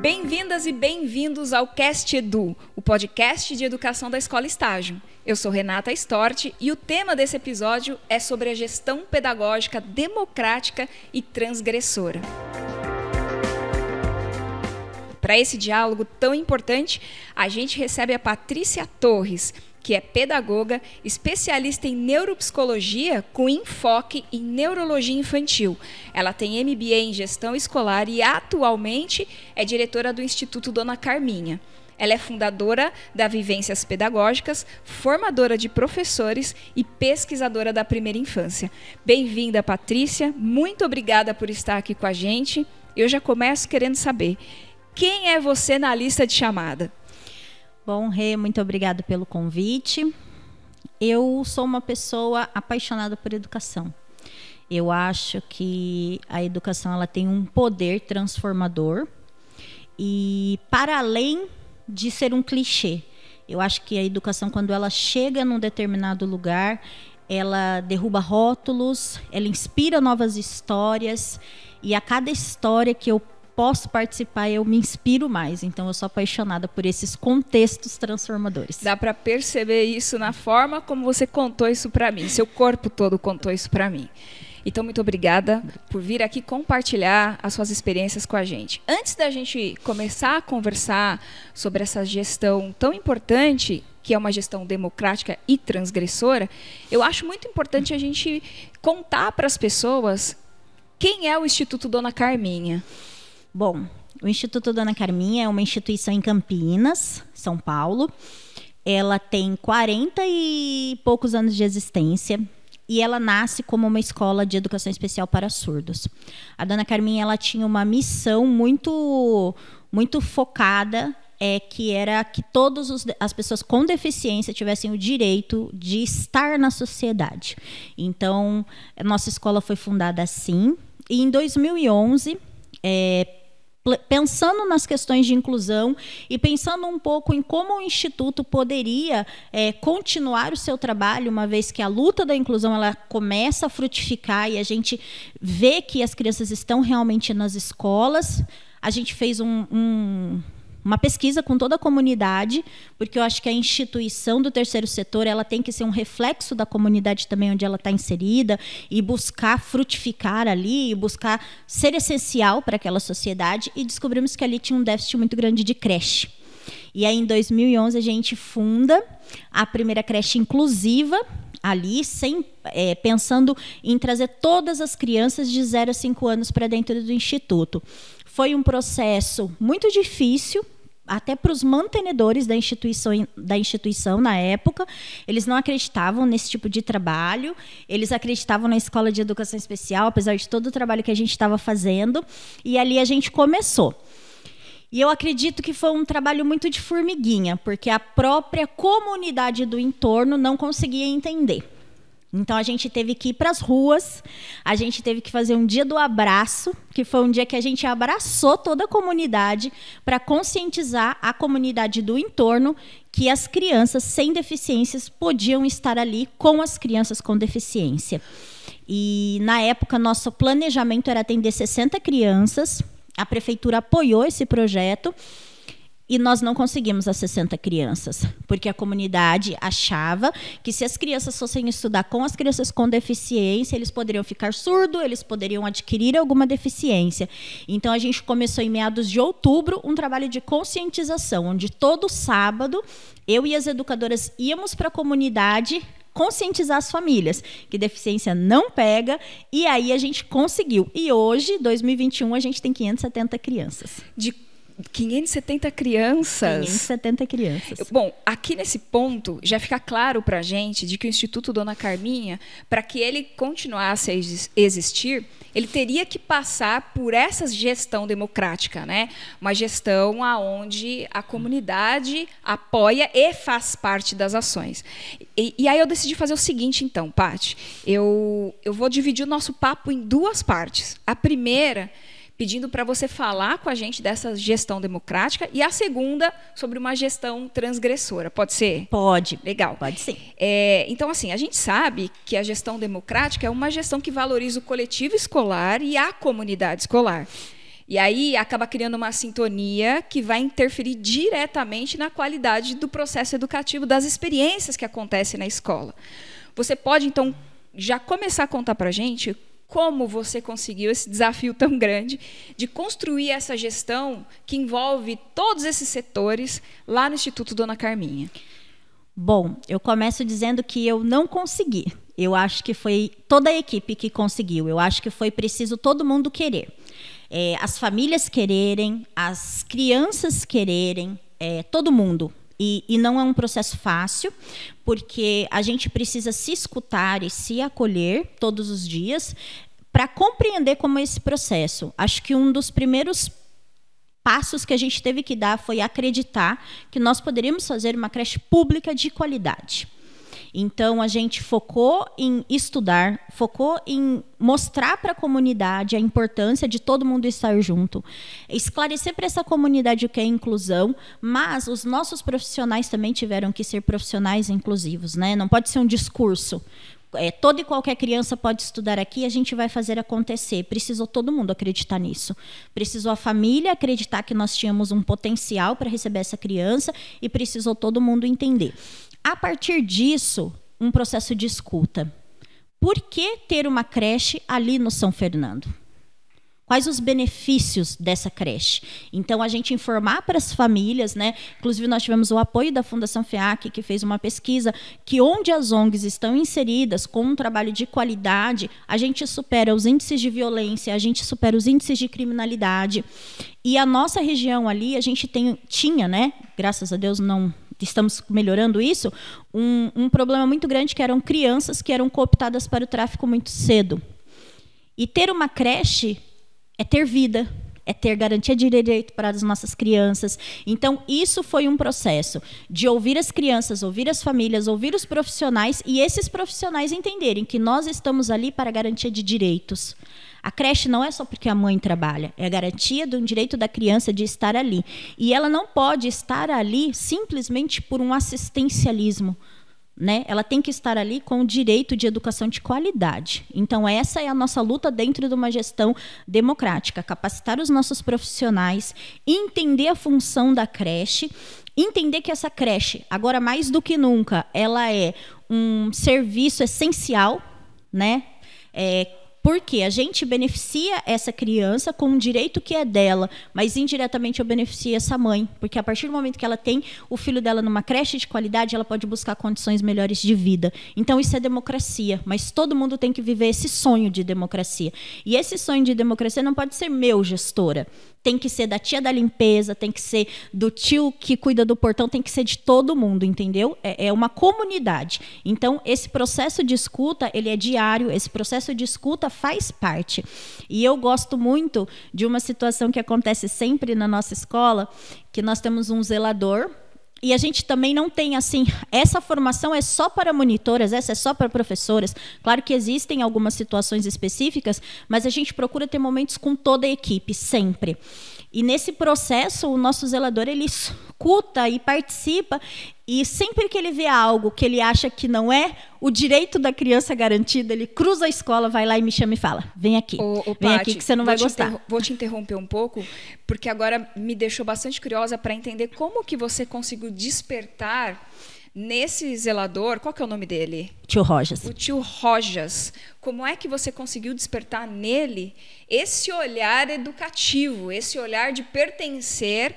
Bem-vindas e bem-vindos ao Cast Edu, o podcast de educação da Escola Estágio. Eu sou Renata Storti e o tema desse episódio é sobre a gestão pedagógica democrática e transgressora. Para esse diálogo tão importante, a gente recebe a Patrícia Torres, que é pedagoga, especialista em neuropsicologia com enfoque em neurologia infantil. Ela tem MBA em gestão escolar e atualmente é diretora do Instituto Dona Carminha. Ela é fundadora da Vivências Pedagógicas, formadora de professores e pesquisadora da primeira infância. Bem-vinda, Patrícia. Muito obrigada por estar aqui com a gente. Eu já começo querendo saber quem é você na lista de chamada. Bom, Rê, muito obrigada pelo convite. Eu sou uma pessoa apaixonada por educação. Eu acho que a educação ela tem um poder transformador e para além de ser um clichê, eu acho que a educação quando ela chega num determinado lugar, ela derruba rótulos, ela inspira novas histórias e a cada história que eu posso participar, eu me inspiro mais. Então eu sou apaixonada por esses contextos transformadores. Dá para perceber isso na forma como você contou isso para mim. Seu corpo todo contou isso para mim. Então, muito obrigada por vir aqui compartilhar as suas experiências com a gente. Antes da gente começar a conversar sobre essa gestão tão importante, que é uma gestão democrática e transgressora, eu acho muito importante a gente contar para as pessoas quem é o Instituto Dona Carminha. Bom, o Instituto Dona Carminha é uma instituição em Campinas, São Paulo. Ela tem 40 e poucos anos de existência e ela nasce como uma escola de educação especial para surdos. A Dona Carminha ela tinha uma missão muito muito focada é que era que todas as pessoas com deficiência tivessem o direito de estar na sociedade. Então, nossa escola foi fundada assim. E em 2011, é, pensando nas questões de inclusão e pensando um pouco em como o Instituto poderia é, continuar o seu trabalho, uma vez que a luta da inclusão ela começa a frutificar e a gente vê que as crianças estão realmente nas escolas, a gente fez um, um uma pesquisa com toda a comunidade, porque eu acho que a instituição do terceiro setor ela tem que ser um reflexo da comunidade também onde ela está inserida e buscar frutificar ali, e buscar ser essencial para aquela sociedade. E descobrimos que ali tinha um déficit muito grande de creche. E aí, em 2011, a gente funda a primeira creche inclusiva ali, sem, é, pensando em trazer todas as crianças de 0 a 5 anos para dentro do instituto. Foi um processo muito difícil, até para os mantenedores da instituição, da instituição na época, eles não acreditavam nesse tipo de trabalho, eles acreditavam na escola de educação especial, apesar de todo o trabalho que a gente estava fazendo, e ali a gente começou. E eu acredito que foi um trabalho muito de formiguinha, porque a própria comunidade do entorno não conseguia entender. Então a gente teve que ir para as ruas, a gente teve que fazer um dia do abraço, que foi um dia que a gente abraçou toda a comunidade para conscientizar a comunidade do entorno que as crianças sem deficiências podiam estar ali com as crianças com deficiência. E na época nosso planejamento era atender 60 crianças. A prefeitura apoiou esse projeto e nós não conseguimos as 60 crianças, porque a comunidade achava que se as crianças fossem estudar com as crianças com deficiência, eles poderiam ficar surdos, eles poderiam adquirir alguma deficiência. Então a gente começou em meados de outubro um trabalho de conscientização, onde todo sábado eu e as educadoras íamos para a comunidade conscientizar as famílias que deficiência não pega e aí a gente conseguiu. E hoje, 2021, a gente tem 570 crianças. De 570 crianças. 570 crianças. Bom, aqui nesse ponto já fica claro para a gente de que o Instituto Dona Carminha, para que ele continuasse a existir, ele teria que passar por essa gestão democrática, né? Uma gestão aonde a comunidade apoia e faz parte das ações. E, e aí eu decidi fazer o seguinte, então, Pati, eu, eu vou dividir o nosso papo em duas partes. A primeira pedindo para você falar com a gente dessa gestão democrática e a segunda sobre uma gestão transgressora. Pode ser? Pode. Legal. Pode sim. É, então, assim, a gente sabe que a gestão democrática é uma gestão que valoriza o coletivo escolar e a comunidade escolar. E aí acaba criando uma sintonia que vai interferir diretamente na qualidade do processo educativo, das experiências que acontecem na escola. Você pode, então, já começar a contar para a gente como você conseguiu esse desafio tão grande de construir essa gestão que envolve todos esses setores lá no Instituto Dona Carminha. Bom, eu começo dizendo que eu não consegui. Eu acho que foi toda a equipe que conseguiu. Eu acho que foi preciso todo mundo querer. É, as famílias quererem, as crianças quererem, é, todo mundo. E, e, não é um processo fácil, porque a gente precisa se escutar e se acolher todos os dias para compreender como é esse processo. Acho que um dos primeiros passos que a gente teve que dar foi acreditar que nós poderíamos fazer uma creche pública de qualidade. Então a gente focou em estudar, focou em mostrar para a comunidade a importância de todo mundo estar junto, esclarecer para essa comunidade o que é inclusão, mas os nossos profissionais também tiveram que ser profissionais inclusivos, né? Não pode ser um discurso. É, toda e qualquer criança pode estudar aqui, a gente vai fazer acontecer. Precisou todo mundo acreditar nisso. Precisou a família acreditar que nós tínhamos um potencial para receber essa criança e precisou todo mundo entender. A partir disso, um processo de escuta. Por que ter uma creche ali no São Fernando? Quais os benefícios dessa creche? Então, a gente informar para as famílias, né? Inclusive, nós tivemos o apoio da Fundação FEAC, que fez uma pesquisa que onde as ONGs estão inseridas com um trabalho de qualidade, a gente supera os índices de violência, a gente supera os índices de criminalidade. E a nossa região ali, a gente tem, tinha, né? Graças a Deus não estamos melhorando isso, um, um problema muito grande que eram crianças que eram cooptadas para o tráfico muito cedo. E ter uma creche é ter vida, é ter garantia de direito para as nossas crianças. Então, isso foi um processo de ouvir as crianças, ouvir as famílias, ouvir os profissionais e esses profissionais entenderem que nós estamos ali para garantia de direitos. A creche não é só porque a mãe trabalha, é a garantia do direito da criança de estar ali. E ela não pode estar ali simplesmente por um assistencialismo. Né? Ela tem que estar ali com o direito de educação de qualidade. Então, essa é a nossa luta dentro de uma gestão democrática: capacitar os nossos profissionais, entender a função da creche, entender que essa creche, agora mais do que nunca, ela é um serviço essencial, né? É, porque a gente beneficia essa criança com um direito que é dela, mas indiretamente eu beneficio essa mãe. Porque a partir do momento que ela tem o filho dela numa creche de qualidade, ela pode buscar condições melhores de vida. Então isso é democracia, mas todo mundo tem que viver esse sonho de democracia. E esse sonho de democracia não pode ser meu, gestora tem que ser da tia da limpeza, tem que ser do tio que cuida do portão, tem que ser de todo mundo, entendeu? É, é, uma comunidade. Então, esse processo de escuta, ele é diário, esse processo de escuta faz parte. E eu gosto muito de uma situação que acontece sempre na nossa escola, que nós temos um zelador, e a gente também não tem assim, essa formação é só para monitoras, essa é só para professoras. Claro que existem algumas situações específicas, mas a gente procura ter momentos com toda a equipe, sempre. E nesse processo, o nosso zelador ele escuta e participa, e sempre que ele vê algo que ele acha que não é o direito da criança garantido, ele cruza a escola, vai lá e me chama e fala: "Vem aqui. Ô, ô, vem Pati, aqui que você não vai gostar". Vou te interromper um pouco, porque agora me deixou bastante curiosa para entender como que você conseguiu despertar Nesse zelador, qual que é o nome dele? Tio Rojas. O tio Rojas. Como é que você conseguiu despertar nele esse olhar educativo, esse olhar de pertencer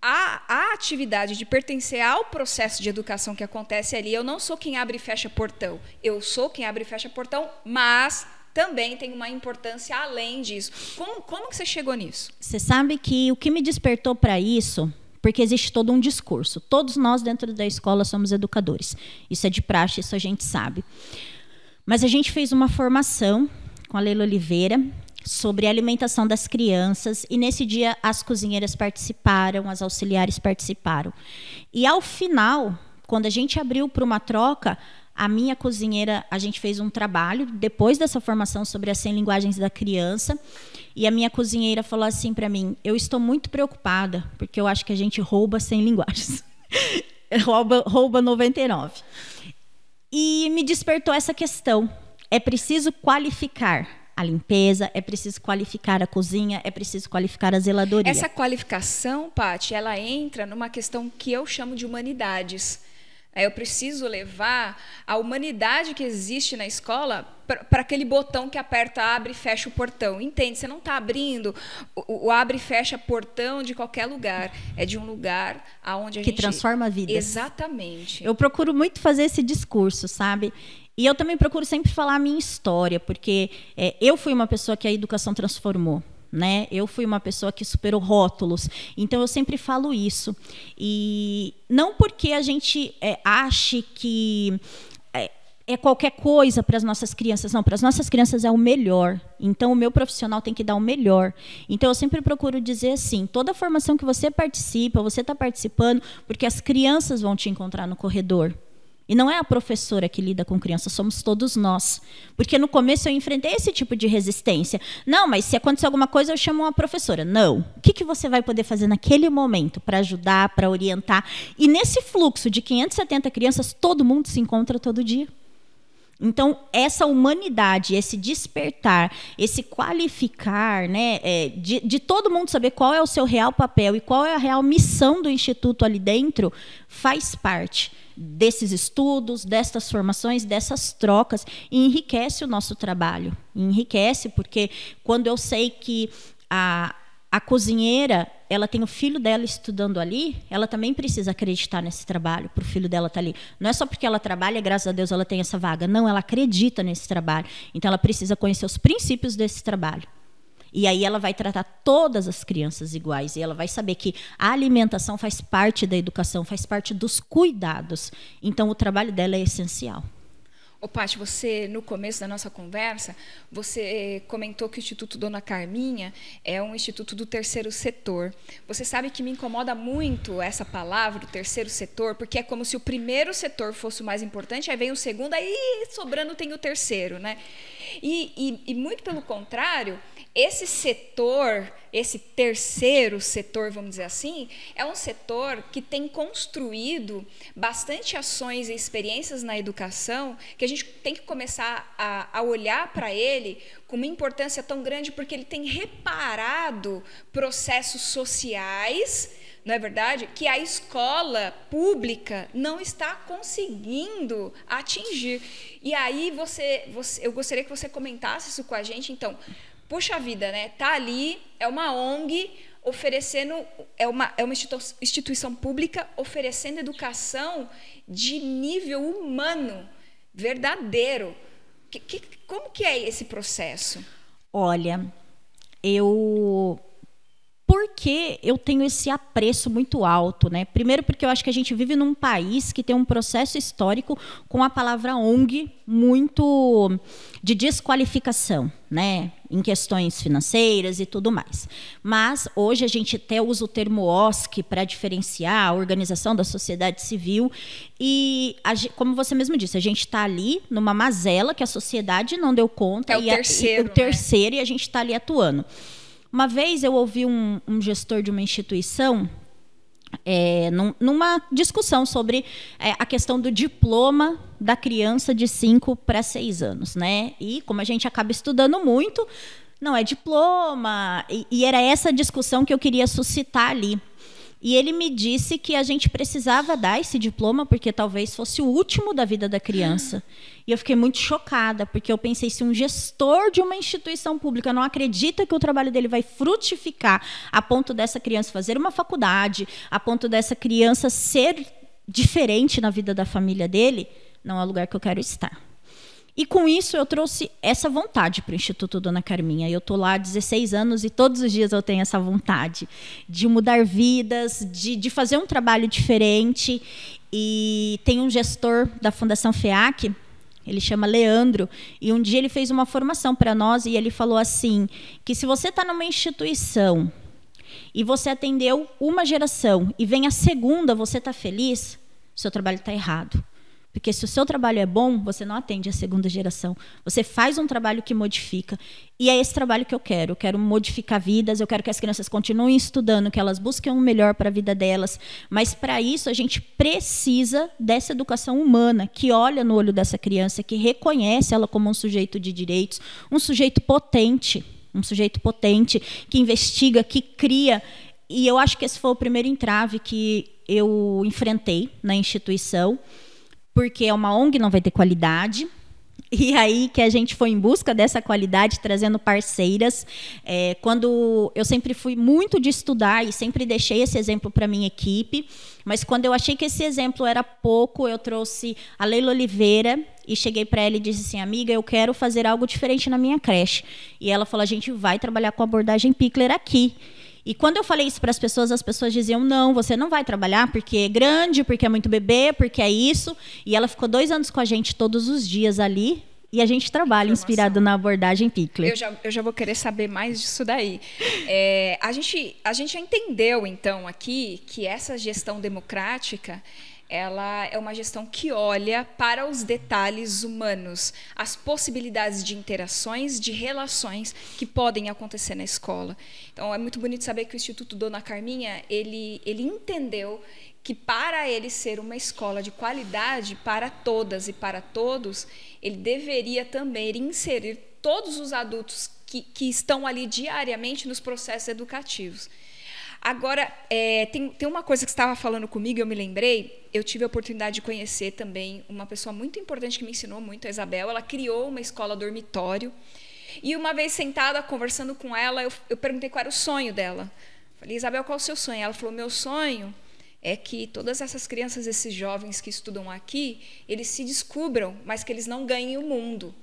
à, à atividade, de pertencer ao processo de educação que acontece ali? Eu não sou quem abre e fecha portão. Eu sou quem abre e fecha portão, mas também tem uma importância além disso. Como, como que você chegou nisso? Você sabe que o que me despertou para isso porque existe todo um discurso. Todos nós dentro da escola somos educadores. Isso é de praxe, isso a gente sabe. Mas a gente fez uma formação com a Leila Oliveira sobre a alimentação das crianças e nesse dia as cozinheiras participaram, as auxiliares participaram. E ao final, quando a gente abriu para uma troca, a minha cozinheira, a gente fez um trabalho depois dessa formação sobre as 100 linguagens da criança. E a minha cozinheira falou assim para mim: Eu estou muito preocupada, porque eu acho que a gente rouba 100 linguagens. rouba, rouba 99. E me despertou essa questão. É preciso qualificar a limpeza, é preciso qualificar a cozinha, é preciso qualificar a zeladoria. Essa qualificação, Paty, ela entra numa questão que eu chamo de humanidades. É, eu preciso levar a humanidade que existe na escola para aquele botão que aperta, abre e fecha o portão. Entende? Você não está abrindo o, o, abre e fecha portão de qualquer lugar. É de um lugar aonde a que gente... Que transforma a vida. Exatamente. Eu procuro muito fazer esse discurso, sabe? E eu também procuro sempre falar a minha história, porque é, eu fui uma pessoa que a educação transformou né? Eu fui uma pessoa que superou rótulos, então eu sempre falo isso. E não porque a gente é, ache que é, é qualquer coisa para as nossas crianças, não. Para as nossas crianças é o melhor. Então o meu profissional tem que dar o melhor. Então eu sempre procuro dizer assim: toda formação que você participa, você está participando, porque as crianças vão te encontrar no corredor. E não é a professora que lida com crianças, somos todos nós. Porque no começo eu enfrentei esse tipo de resistência. Não, mas se acontecer alguma coisa, eu chamo uma professora. Não. O que, que você vai poder fazer naquele momento para ajudar, para orientar? E nesse fluxo de 570 crianças, todo mundo se encontra todo dia. Então, essa humanidade, esse despertar, esse qualificar, né, é, de, de, todo mundo saber qual é o seu real papel e qual é a real missão do Instituto ali dentro, faz parte desses estudos, destas formações, dessas trocas, e enriquece o nosso trabalho. Enriquece, porque quando eu sei que a, a cozinheira ela tem o filho dela estudando ali, ela também precisa acreditar nesse trabalho para o filho dela estar tá ali. Não é só porque ela trabalha, graças a Deus ela tem essa vaga. Não, ela acredita nesse trabalho. Então ela precisa conhecer os princípios desse trabalho. E aí ela vai tratar todas as crianças iguais e ela vai saber que a alimentação faz parte da educação, faz parte dos cuidados. Então o trabalho dela é essencial. Ô, Paty, você, no começo da nossa conversa, você comentou que o Instituto Dona Carminha é um instituto do terceiro setor. Você sabe que me incomoda muito essa palavra, o terceiro setor, porque é como se o primeiro setor fosse o mais importante, aí vem o segundo, aí sobrando tem o terceiro, né? E, e, e muito pelo contrário, esse setor, esse terceiro setor, vamos dizer assim, é um setor que tem construído bastante ações e experiências na educação que a gente tem que começar a, a olhar para ele com uma importância tão grande porque ele tem reparado processos sociais não é verdade? Que a escola pública não está conseguindo atingir. E aí você, você, eu gostaria que você comentasse isso com a gente. Então, puxa vida, né? Tá ali, é uma ONG oferecendo, é uma, é uma instituição pública oferecendo educação de nível humano, verdadeiro. Que, que, como que é esse processo? Olha, eu porque eu tenho esse apreço muito alto, né? Primeiro porque eu acho que a gente vive num país que tem um processo histórico com a palavra ONG muito de desqualificação, né? Em questões financeiras e tudo mais. Mas hoje a gente até usa o termo OSC para diferenciar a organização da sociedade civil e, a, como você mesmo disse, a gente está ali numa mazela que a sociedade não deu conta é o e, terceiro, a, e o terceiro né? e a gente está ali atuando. Uma vez eu ouvi um, um gestor de uma instituição é, num, numa discussão sobre é, a questão do diploma da criança de 5 para 6 anos, né? E como a gente acaba estudando muito, não é diploma, e, e era essa discussão que eu queria suscitar ali. E ele me disse que a gente precisava dar esse diploma porque talvez fosse o último da vida da criança. E eu fiquei muito chocada, porque eu pensei se um gestor de uma instituição pública não acredita que o trabalho dele vai frutificar a ponto dessa criança fazer uma faculdade, a ponto dessa criança ser diferente na vida da família dele, não é o lugar que eu quero estar. E com isso eu trouxe essa vontade para o Instituto Dona Carminha. Eu estou lá há 16 anos e todos os dias eu tenho essa vontade de mudar vidas, de, de fazer um trabalho diferente. E tem um gestor da Fundação FEAC, ele chama Leandro, e um dia ele fez uma formação para nós e ele falou assim: que se você está numa instituição e você atendeu uma geração e vem a segunda, você está feliz, seu trabalho está errado Porque se o seu trabalho é bom, você não atende a segunda geração. Você faz um trabalho que modifica. E é esse trabalho que eu quero. Eu quero modificar vidas, eu quero que as crianças continuem estudando, que elas busquem um melhor para a vida delas. Mas para isso a gente precisa dessa educação humana, que olha no olho dessa criança, que reconhece ela como um sujeito de direitos, um sujeito potente, um sujeito potente que investiga, que cria. E eu acho que esse foi o primeiro entrave que eu enfrentei na instituição porque é uma ONG, não vai ter qualidade. E aí que a gente foi em busca dessa qualidade, trazendo parceiras. É, quando eu sempre fui muito de estudar e sempre deixei esse exemplo para minha equipe, mas quando eu achei que esse exemplo era pouco, eu trouxe a Leila Oliveira e cheguei para ela e disse assim, amiga, eu quero fazer algo diferente na minha creche. E ela falou, a gente vai trabalhar com abordagem Pickler aqui. E quando eu falei isso para as pessoas, as pessoas diziam: não, você não vai trabalhar porque é grande, porque é muito bebê, porque é isso. E ela ficou dois anos com a gente todos os dias ali. E a gente trabalha inspirado na abordagem Pickler. Eu já, eu já vou querer saber mais disso daí. É, a, gente, a gente já entendeu, então, aqui, que essa gestão democrática ela é uma gestão que olha para os detalhes humanos, as possibilidades de interações, de relações que podem acontecer na escola. Então é muito bonito saber que o Instituto Dona Carminha ele ele entendeu que para ele ser uma escola de qualidade para todas e para todos, ele deveria também inserir todos os adultos que, que estão ali diariamente nos processos educativos. Agora, é, tem, tem uma coisa que estava falando comigo, eu me lembrei. Eu tive a oportunidade de conhecer também uma pessoa muito importante que me ensinou muito, a Isabel. Ela criou uma escola dormitório. E uma vez sentada, conversando com ela, eu, eu perguntei qual era o sonho dela. Falei, Isabel, qual é o seu sonho? Ela falou: meu sonho é que todas essas crianças, esses jovens que estudam aqui, eles se descubram, mas que eles não ganhem o mundo.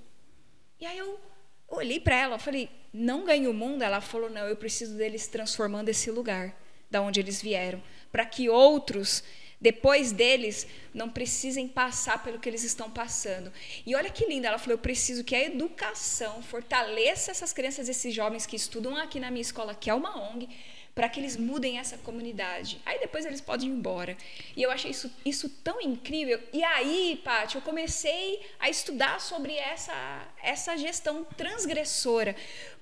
E aí eu olhei para ela, falei: não ganhe o mundo, ela falou: não, eu preciso deles transformando esse lugar da onde eles vieram, para que outros depois deles não precisem passar pelo que eles estão passando. E olha que linda, ela falou: eu preciso que a educação fortaleça essas crianças, esses jovens que estudam aqui na minha escola, que é uma ONG, para que eles mudem essa comunidade. Aí depois eles podem ir embora. E eu achei isso, isso tão incrível. E aí, Paty, eu comecei a estudar sobre essa, essa gestão transgressora.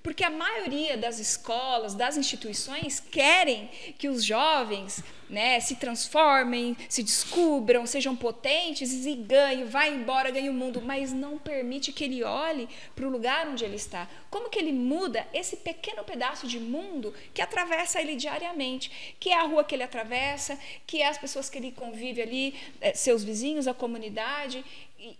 Porque a maioria das escolas, das instituições, querem que os jovens né, se transformem, se descubram, sejam potentes e ganhem, vá embora, ganhe o mundo, mas não permite que ele olhe para o lugar onde ele está. Como que ele muda esse pequeno pedaço de mundo que atravessa ele diariamente, que é a rua que ele atravessa, que é as pessoas que ele convive ali, eh, seus vizinhos, a comunidade.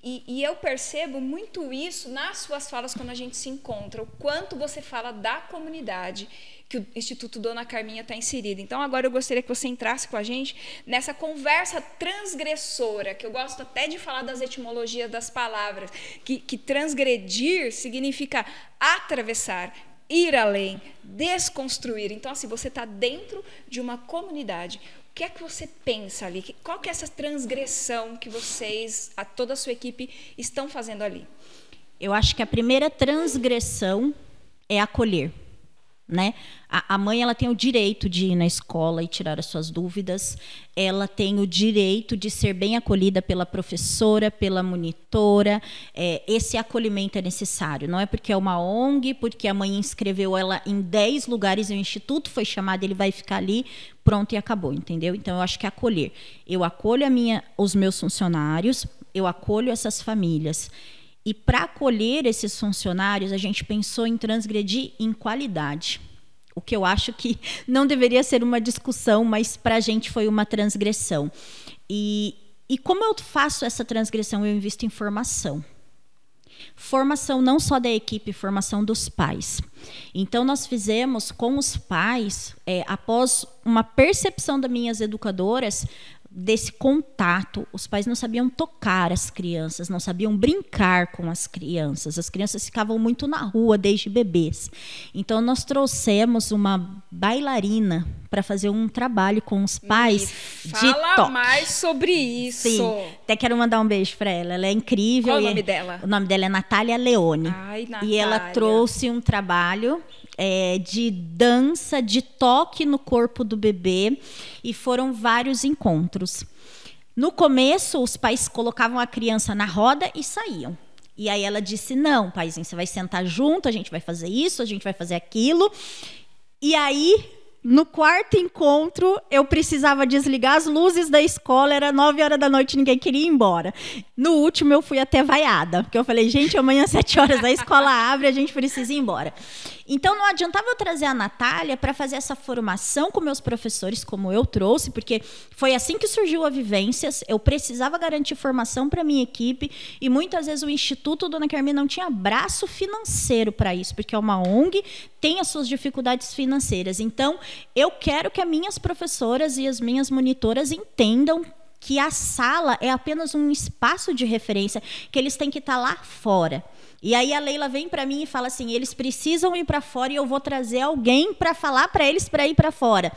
E, e, eu percebo muito isso nas suas falas quando a gente se encontra, o quanto você fala da comunidade que o Instituto Dona Carminha está inserido. Então, agora eu gostaria que você entrasse com a gente nessa conversa transgressora, que eu gosto até de falar das etimologias das palavras, que, que transgredir significa atravessar, ir além, desconstruir. Então, assim, você está dentro de uma comunidade. Que é que você pensa ali? Qual que é essa transgressão que vocês, a toda a sua equipe, estão fazendo ali? Eu acho que a primeira transgressão é acolher né? A, a, mãe ela tem o direito de ir na escola e tirar as suas dúvidas. Ela tem o direito de ser bem acolhida pela professora, pela monitora. É, esse acolhimento é necessário. Não é porque é uma ONG, porque a mãe inscreveu ela em 10 lugares e o instituto foi chamado, ele vai ficar ali, pronto e acabou, entendeu? Então eu acho que é acolher. Eu acolho a minha, os meus funcionários, eu acolho essas famílias. E para acolher esses funcionários, a gente pensou em transgredir em qualidade. O que eu acho que não deveria ser uma discussão, mas para a gente foi uma transgressão. E, e como eu faço essa transgressão? Eu invisto em formação. Formação não só da equipe, formação dos pais. Então, nós fizemos com os pais, é, após uma percepção das minhas educadoras, desse contato. Os pais não sabiam tocar as crianças, não sabiam brincar com as crianças. As crianças ficavam muito na rua desde bebês. Então nós trouxemos uma bailarina para fazer um trabalho com os pais Me de fala toque. mais sobre isso. Sim, até quero mandar um beijo para ela. Ela é incrível. Qual o nome dela? O nome dela é Natália Leone. Ai, Natália. E ela trouxe um trabalho é, de dança, de toque no corpo do bebê, e foram vários encontros. No começo, os pais colocavam a criança na roda e saíam. E aí ela disse: Não, paizinho, você vai sentar junto, a gente vai fazer isso, a gente vai fazer aquilo. E aí no quarto encontro, eu precisava desligar as luzes da escola, era nove horas da noite, ninguém queria ir embora. No último, eu fui até vaiada, porque eu falei, gente, amanhã às sete horas a escola abre, a gente precisa ir embora. Então, não adiantava eu trazer a Natália para fazer essa formação com meus professores, como eu trouxe, porque foi assim que surgiu a Vivências. Eu precisava garantir formação para minha equipe e muitas vezes o Instituto Dona Carmen não tinha braço financeiro para isso, porque é uma ONG, tem as suas dificuldades financeiras. Então, eu quero que as minhas professoras e as minhas monitoras entendam que a sala é apenas um espaço de referência, que eles têm que estar lá fora. E aí a Leila vem para mim e fala assim: eles precisam ir para fora e eu vou trazer alguém para falar para eles para ir para fora.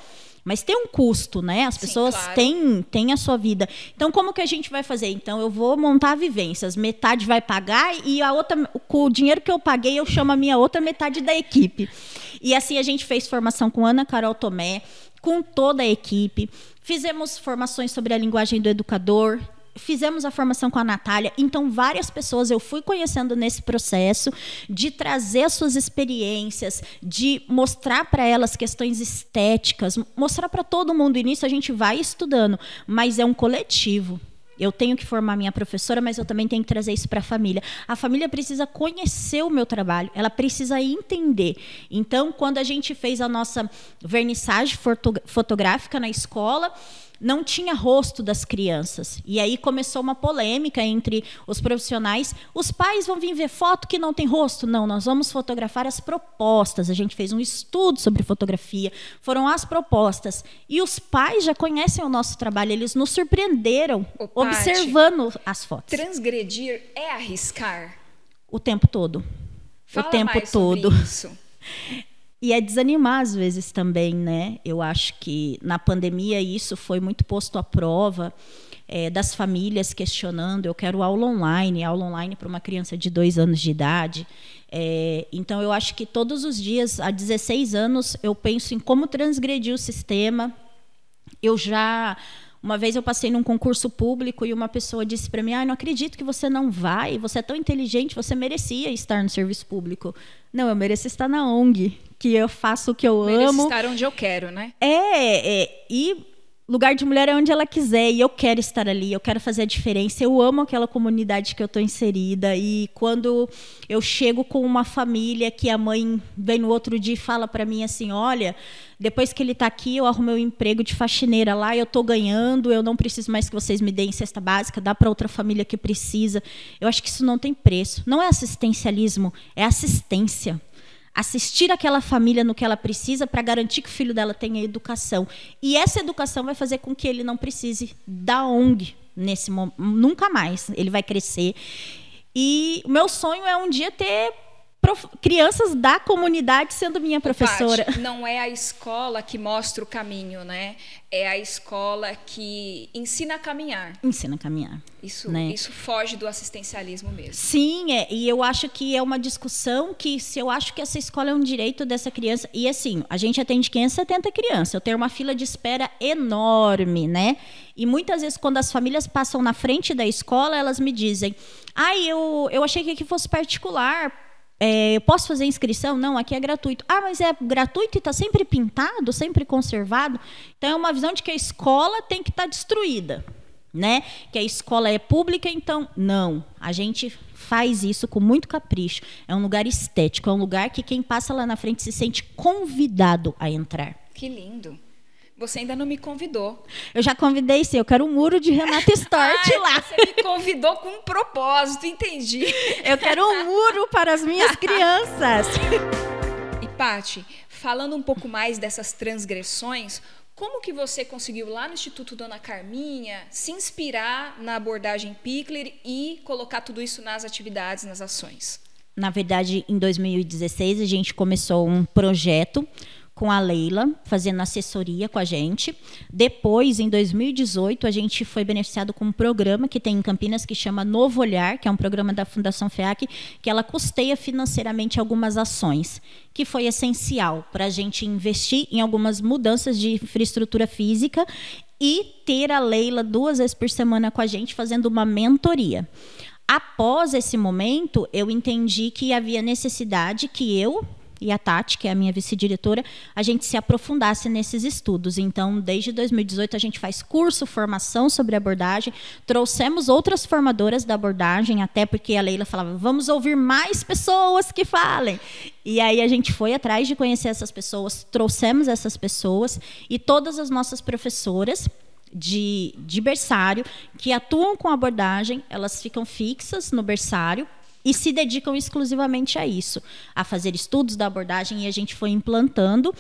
Mas tem um custo, né? As pessoas Sim, claro. têm, têm a sua vida. Então, como que a gente vai fazer? Então, eu vou montar vivências. Metade vai pagar e a outra, com o dinheiro que eu paguei, eu chamo a minha outra metade da equipe. E assim a gente fez formação com Ana Carol Tomé, com toda a equipe. Fizemos formações sobre a linguagem do educador, fizemos a formação com a Natália, então várias pessoas eu fui conhecendo nesse processo de trazer suas experiências, de mostrar para elas questões estéticas, mostrar para todo mundo. E nisso a gente vai estudando, mas é um coletivo. Eu tenho que formar minha professora, mas eu também tenho que trazer isso para a família. A família precisa conhecer o meu trabalho, ela precisa entender. Então, quando a gente fez a nossa vernissagem fotográfica na escola, não tinha rosto das crianças. E aí começou uma polêmica entre os profissionais. Os pais vão vir ver foto que não tem rosto? Não, nós vamos fotografar as propostas. A gente fez um estudo sobre fotografia. Foram as propostas. E os pais já conhecem o nosso trabalho, eles nos surpreenderam Ô, observando as fotos. Transgredir é arriscar? O tempo todo. Fala o tempo todo. Isso. E é desanimar às vezes também, né? Eu acho que na pandemia isso foi muito posto à prova é, das famílias questionando. Eu quero aula online, aula online para uma criança de dois anos de idade. É, então eu acho que todos os dias, há 16 anos, eu penso em como transgredir o sistema. Eu já uma vez eu passei num concurso público e uma pessoa disse para mim: "Ah, não acredito que você não vai. Você é tão inteligente, você merecia estar no serviço público." Não, eu mereço estar na ONG, que eu faço o que eu mereço amo. estar onde eu quero, né? É, é, e lugar de mulher é onde ela quiser e eu quero estar ali, eu quero fazer a diferença. Eu amo aquela comunidade que eu estou inserida e quando eu chego com uma família que a mãe vem no outro dia e fala para mim assim, olha, depois que ele está aqui, eu arrumei um emprego de faxineira lá, eu estou ganhando, eu não preciso mais que vocês me deem cesta básica, dá para outra família que precisa. Eu acho que isso não tem preço. Não é assistencialismo, é assistência assistir aquela família no que ela precisa para garantir que o filho dela tenha educação. E essa educação vai fazer com que ele não precise da ONG nesse momento, nunca mais. Ele vai crescer. E o meu sonho é um dia ter crianças da comunidade sendo minha professora. Paty, não é a escola que mostra o caminho, né? É a escola que ensina a caminhar. Ensina a caminhar. Isso, né? isso foge do assistencialismo mesmo. Sim, é, e eu acho que é uma discussão que se eu acho que essa escola é um direito dessa criança e assim, a gente atende 570 crianças. Eu tenho uma fila de espera enorme, né? E muitas vezes quando as famílias passam na frente da escola, elas me dizem: "Ai, ah, eu eu achei que aqui fosse particular, é, eu posso fazer inscrição? Não, aqui é gratuito. Ah, mas é gratuito e está sempre pintado, sempre conservado. Então é uma visão de que a escola tem que estar tá destruída, né? Que a escola é pública, então não. A gente faz isso com muito capricho. É um lugar estético, é um lugar que quem passa lá na frente se sente convidado a entrar. Que lindo. Você ainda não me convidou. Eu já convidei, sim. Eu quero um muro de Renata Stort lá. Você me convidou com um propósito, entendi. Eu quero um muro para as minhas crianças. E, Pati, falando um pouco mais dessas transgressões, como que você conseguiu lá no Instituto Dona Carminha se inspirar na abordagem Pickler e colocar tudo isso nas atividades, nas ações? Na verdade, em 2016 a gente começou um projeto com a Leila, fazendo assessoria com a gente. Depois, em 2018, a gente foi beneficiado com um programa que tem em Campinas que chama Novo Olhar, que é um programa da Fundação FEAC, que ela custeia financeiramente algumas ações, que foi essencial para a gente investir em algumas mudanças de infraestrutura física e ter a Leila duas vezes por semana com a gente fazendo uma mentoria. Após esse momento, eu entendi que havia necessidade que eu e a Tati, que é a minha vice-diretora, a gente se aprofundasse nesses estudos. Então, desde 2018, a gente faz curso, formação sobre abordagem. Trouxemos outras formadoras da abordagem, até porque a Leila falava, vamos ouvir mais pessoas que falem. E aí a gente foi atrás de conhecer essas pessoas, trouxemos essas pessoas e todas as nossas professoras de, de berçário que atuam com abordagem, elas ficam fixas no berçário e se dedicam exclusivamente a isso, a fazer estudos da abordagem e a gente foi implantando.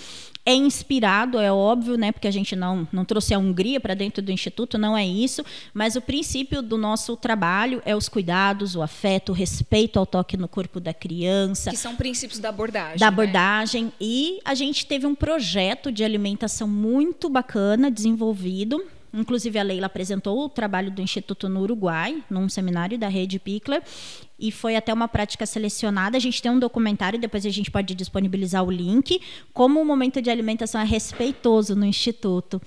É inspirado, é óbvio, né, porque a gente não, não trouxe a Hungria para dentro do instituto, não é isso, mas o princípio do nosso trabalho é os cuidados, o afeto, o respeito ao toque no corpo da criança. Que são princípios da abordagem. Da né? abordagem. E a gente teve um projeto de alimentação muito bacana desenvolvido Inclusive, a Leila apresentou o trabalho do Instituto no Uruguai, num seminário da Rede Pickler, e foi até uma prática selecionada. A gente tem um documentário, depois a gente pode disponibilizar o link, como o momento de alimentação é respeitoso no Instituto.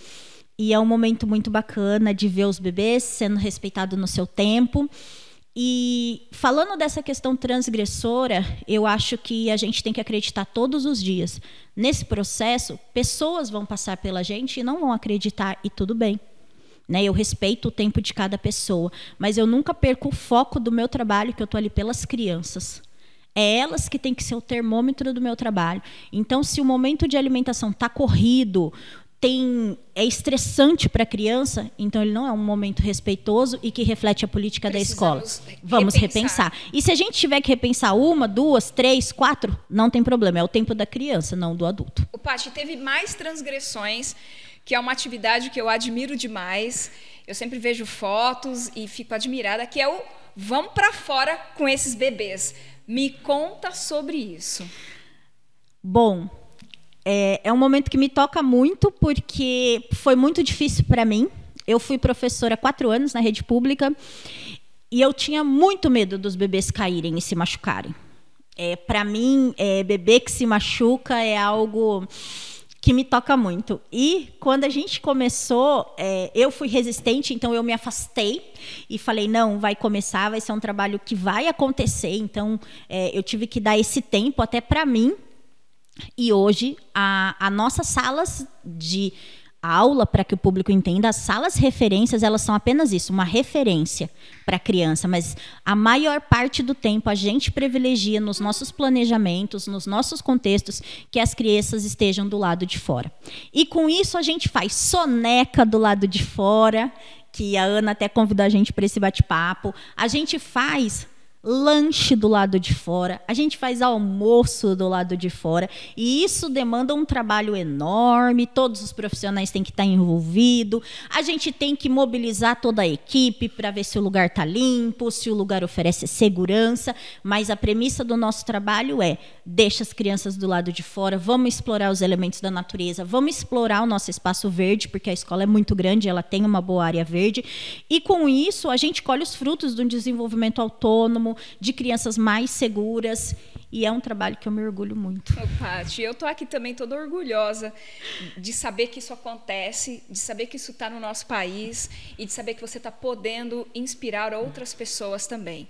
E é um momento muito bacana de ver os bebês sendo respeitados no seu tempo. E falando dessa questão transgressora, eu acho que a gente tem que acreditar todos os dias. Nesse processo, pessoas vão passar pela gente e não vão acreditar, e tudo bem. Né? Eu respeito o tempo de cada pessoa, mas eu nunca perco o foco do meu trabalho, que eu estou ali pelas crianças. É elas que têm que ser o termômetro do meu trabalho. Então, se o momento de alimentação está corrido, tem é estressante para a criança, então ele não é um momento respeitoso e que reflete a política Precisamos da escola. Vamos repensar. repensar. E se a gente tiver que repensar uma, duas, três, quatro, não tem problema. É o tempo da criança, não do adulto. O Paty teve mais transgressões que é uma atividade que eu admiro demais. Eu sempre vejo fotos e fico admirada, que é o vamos para fora com esses bebês. Me conta sobre isso. Bom, é, é um momento que me toca muito porque foi muito difícil para mim. Eu fui professora há quatro anos na rede pública e eu tinha muito medo dos bebês caírem e se machucarem. É, para mim, é, bebê que se machuca é algo que me toca muito. E quando a gente começou, é, eu fui resistente, então eu me afastei e falei: não, vai começar, vai ser um trabalho que vai acontecer. Então é, eu tive que dar esse tempo até para mim. E hoje, a, a nossas salas de aula para que o público entenda, as salas referências, elas são apenas isso, uma referência para a criança, mas a maior parte do tempo a gente privilegia nos nossos planejamentos, nos nossos contextos, que as crianças estejam do lado de fora. E com isso a gente faz soneca do lado de fora, que a Ana até convidou a gente para esse bate-papo. A gente faz lanche do lado de fora, a gente faz almoço do lado de fora, e isso demanda um trabalho enorme, todos os profissionais têm que estar envolvidos, a gente tem que mobilizar toda a equipe para ver se o lugar está limpo, se o lugar oferece segurança, mas a premissa do nosso trabalho é deixa as crianças do lado de fora, vamos explorar os elementos da natureza, vamos explorar o nosso espaço verde, porque a escola é muito grande, ela tem uma boa área verde, e com isso a gente colhe os frutos de um desenvolvimento autônomo, de crianças mais seguras. E é um trabalho que eu me orgulho muito. Paty, eu estou aqui também toda orgulhosa de saber que isso acontece, de saber que isso está no nosso país e de saber que você está podendo inspirar outras pessoas também.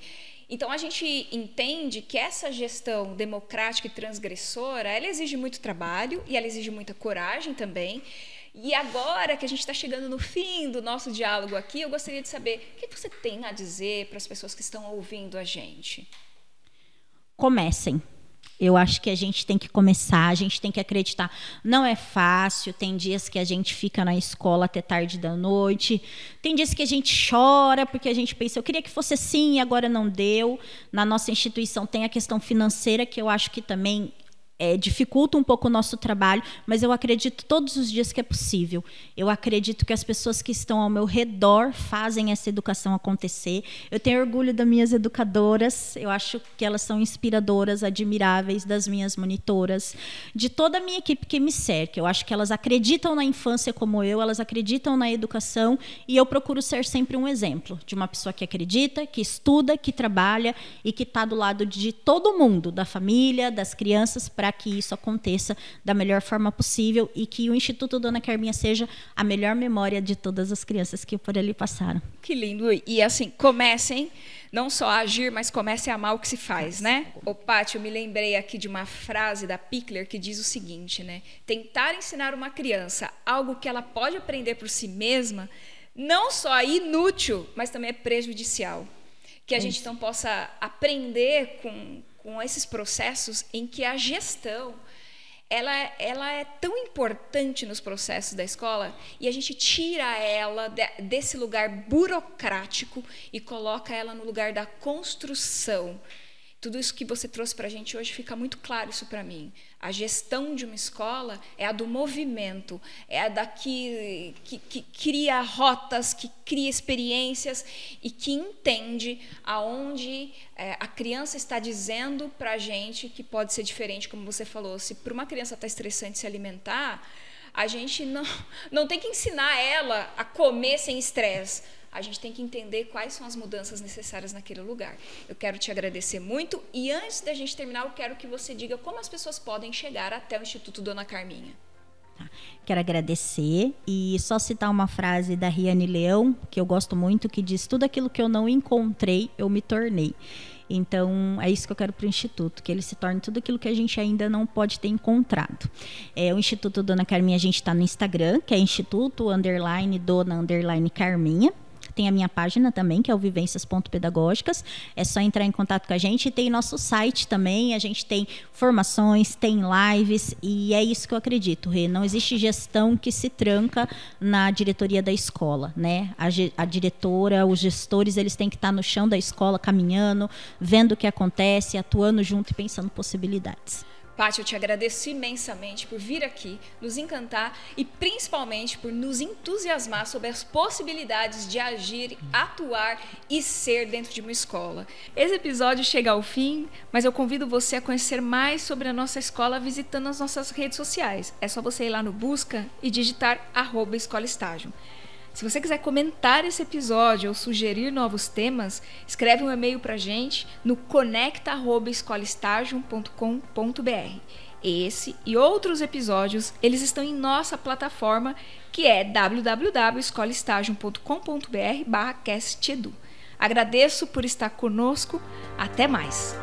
Então a gente entende que essa gestão democrática e transgressora, ela exige muito trabalho e ela exige muita coragem também. E agora que a gente está chegando no fim do nosso diálogo aqui, eu gostaria de saber o que você tem a dizer para as pessoas que estão ouvindo a gente. Comecem. Eu acho que a gente tem que começar, a gente tem que acreditar. Não é fácil, tem dias que a gente fica na escola até tarde da noite, tem dias que a gente chora porque a gente pensa, eu queria que fosse assim e agora não deu. Na nossa instituição tem a questão financeira que eu acho que também é, dificulta um pouco o nosso trabalho, mas eu acredito todos os dias que é possível. Eu acredito que as pessoas que estão ao meu redor fazem essa educação acontecer. Eu tenho orgulho das minhas educadoras, eu acho que elas são inspiradoras, admiráveis, das minhas monitoras, de toda a minha equipe que me cerca. Eu acho que elas acreditam na infância como eu, elas acreditam na educação e eu procuro ser sempre um exemplo de uma pessoa que acredita, que estuda, que trabalha e que está do lado de todo mundo, da família, das crianças, para para que isso aconteça da melhor forma possível e que o Instituto Dona Carminha seja a melhor memória de todas as crianças que por ali passaram. Que lindo. E assim, comecem não só a agir, mas comece a amar o que se faz, né? O Pátio, eu me lembrei aqui de uma frase da Pickler que diz o seguinte, né? Tentar ensinar uma criança algo que ela pode aprender por si mesma, não só é inútil, mas também é prejudicial. Que a gente então possa aprender com, com esses processos em que a gestão ela, ela é tão importante nos processos da escola e a gente tira ela de, desse lugar burocrático e coloca ela no lugar da construção. Tudo isso que você trouxe para a gente hoje fica muito claro isso para mim. A gestão de uma escola é a do movimento, é a da que, que, que cria rotas, que cria experiências e que entende aonde é, a criança está dizendo para a gente que pode ser diferente, como você falou. Se para uma criança está estressante se alimentar, a gente não, não tem que ensinar ela a comer sem estresse a gente tem que entender quais são as mudanças necessárias naquele lugar. Eu quero te agradecer muito e antes da gente terminar, eu quero que você diga como as pessoas podem chegar até o Instituto Dona Carminha. Tá. Quero agradecer e só citar uma frase da Riane Leão, que eu gosto muito, que diz: Tudo aquilo que eu não encontrei, eu me tornei. Então, é isso que eu quero para o Instituto, que ele se torne tudo aquilo que a gente ainda não pode ter encontrado. É, o Instituto Dona Carminha, a gente está no Instagram, que é Instituto Underline Dona Underline Carminha. Tem a minha página também, que é o vivências.pedagógicas. É só entrar em contato com a gente. E tem nosso site também. A gente tem formações, tem lives. E é isso que eu acredito, Rê. Não existe gestão que se tranca na diretoria da escola. Né? A, a diretora, os gestores, eles têm que estar no chão da escola, caminhando, vendo o que acontece, atuando junto e pensando possibilidades. Paty, eu te agradeço imensamente por vir aqui, nos encantar e principalmente por nos entusiasmar sobre as possibilidades de agir, atuar e ser dentro de uma escola. Esse episódio chega ao fim, mas eu convido você a conhecer mais sobre a nossa escola visitando as nossas redes sociais. É só você ir lá no Busca e digitar arroba Escola Estágio. Se você quiser comentar esse episódio ou sugerir novos temas, escreve um e-mail para gente no conecta@escolestagium.com.br. Esse e outros episódios, eles estão em nossa plataforma, que é www.escolestagium.com.br/castedu. Agradeço por estar conosco. Até mais.